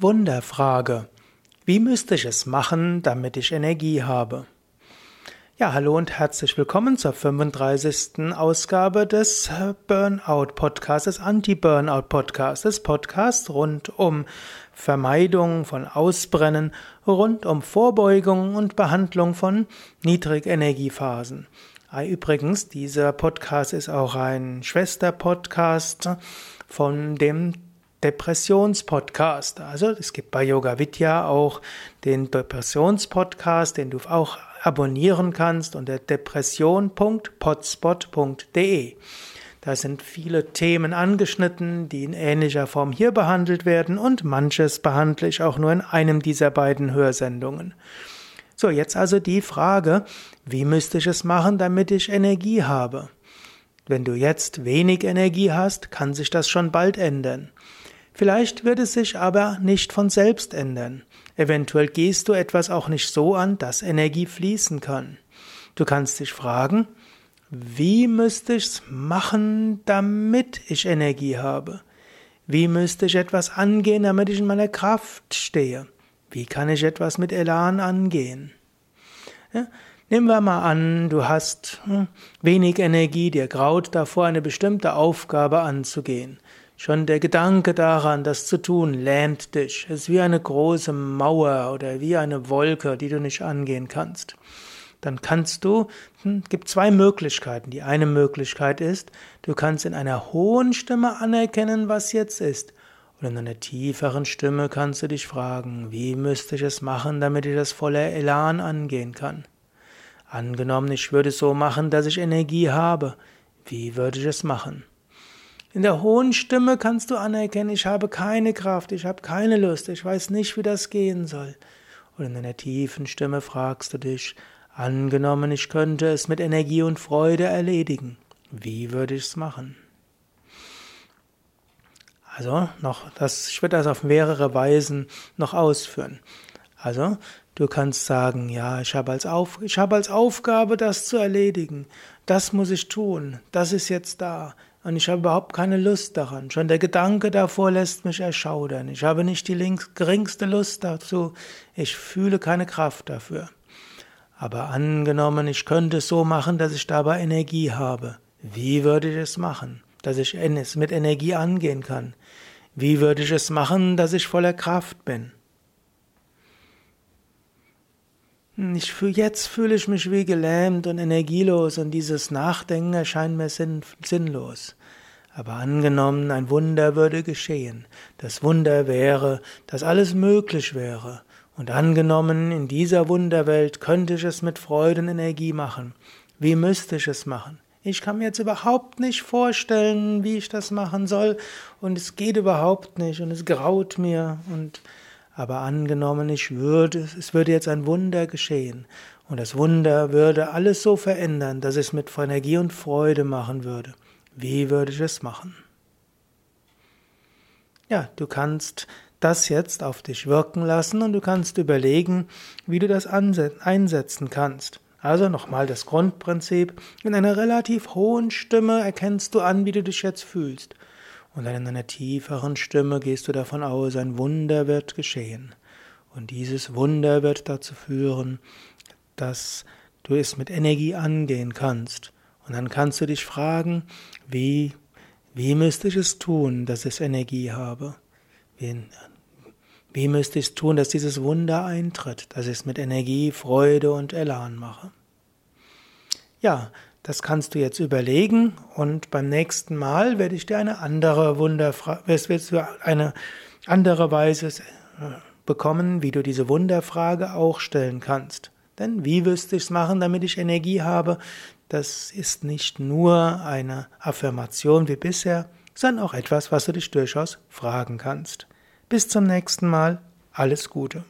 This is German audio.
Wunderfrage. Wie müsste ich es machen, damit ich Energie habe? Ja, hallo und herzlich willkommen zur 35. Ausgabe des Burnout Podcasts, des Anti-Burnout Podcasts, des Podcasts rund um Vermeidung von Ausbrennen, rund um Vorbeugung und Behandlung von Niedrigenergiephasen. Übrigens, dieser Podcast ist auch ein Schwester-Podcast von dem Depressionspodcast. Also es gibt bei Yoga Vidya auch den Depressionspodcast, den du auch abonnieren kannst unter depression.potspot.de. Da sind viele Themen angeschnitten, die in ähnlicher Form hier behandelt werden und manches behandle ich auch nur in einem dieser beiden Hörsendungen. So, jetzt also die Frage, wie müsste ich es machen, damit ich Energie habe? Wenn du jetzt wenig Energie hast, kann sich das schon bald ändern. Vielleicht wird es sich aber nicht von selbst ändern. Eventuell gehst du etwas auch nicht so an, dass Energie fließen kann. Du kannst dich fragen, wie müsste ich's machen, damit ich Energie habe? Wie müsste ich etwas angehen, damit ich in meiner Kraft stehe? Wie kann ich etwas mit Elan angehen? Ja, nehmen wir mal an, du hast hm, wenig Energie, dir graut davor, eine bestimmte Aufgabe anzugehen. Schon der Gedanke daran, das zu tun, lähmt dich. Es ist wie eine große Mauer oder wie eine Wolke, die du nicht angehen kannst. Dann kannst du, hm, gibt zwei Möglichkeiten. Die eine Möglichkeit ist, du kannst in einer hohen Stimme anerkennen, was jetzt ist. Und in einer tieferen Stimme kannst du dich fragen, wie müsste ich es machen, damit ich das voller Elan angehen kann. Angenommen, ich würde es so machen, dass ich Energie habe. Wie würde ich es machen? In der hohen Stimme kannst du anerkennen, ich habe keine Kraft, ich habe keine Lust, ich weiß nicht, wie das gehen soll. Und in einer tiefen Stimme fragst du dich, angenommen, ich könnte es mit Energie und Freude erledigen. Wie würde ich es machen? Also noch, das, ich werde das auf mehrere Weisen noch ausführen. Also, du kannst sagen, ja, ich habe als, auf, ich habe als Aufgabe, das zu erledigen. Das muss ich tun. Das ist jetzt da. Und ich habe überhaupt keine Lust daran. Schon der Gedanke davor lässt mich erschaudern. Ich habe nicht die geringste Lust dazu. Ich fühle keine Kraft dafür. Aber angenommen, ich könnte es so machen, dass ich dabei Energie habe. Wie würde ich es machen? Dass ich es mit Energie angehen kann. Wie würde ich es machen, dass ich voller Kraft bin? Ich fühl, jetzt fühle ich mich wie gelähmt und energielos und dieses Nachdenken erscheint mir sinn, sinnlos. Aber angenommen, ein Wunder würde geschehen. Das Wunder wäre, dass alles möglich wäre. Und angenommen, in dieser Wunderwelt könnte ich es mit Freude und Energie machen. Wie müsste ich es machen? Ich kann mir jetzt überhaupt nicht vorstellen, wie ich das machen soll. Und es geht überhaupt nicht und es graut mir und aber angenommen, ich würde, es würde jetzt ein Wunder geschehen. Und das Wunder würde alles so verändern, dass es mit Energie und Freude machen würde. Wie würde ich es machen? Ja, du kannst das jetzt auf dich wirken lassen und du kannst überlegen, wie du das einsetzen kannst. Also nochmal das Grundprinzip. In einer relativ hohen Stimme erkennst du an, wie du dich jetzt fühlst. Und dann in einer tieferen Stimme gehst du davon aus, ein Wunder wird geschehen. Und dieses Wunder wird dazu führen, dass du es mit Energie angehen kannst. Und dann kannst du dich fragen, wie, wie müsste ich es tun, dass ich Energie habe? Wie, wie müsste ich es tun, dass dieses Wunder eintritt, dass ich es mit Energie, Freude und Elan mache? Ja, das kannst du jetzt überlegen und beim nächsten Mal werde ich dir eine andere Wunderfrage, eine andere Weise äh, bekommen, wie du diese Wunderfrage auch stellen kannst. Denn wie wirst du es machen, damit ich Energie habe? Das ist nicht nur eine Affirmation wie bisher, sondern auch etwas, was du dich durchaus fragen kannst. Bis zum nächsten Mal. Alles Gute.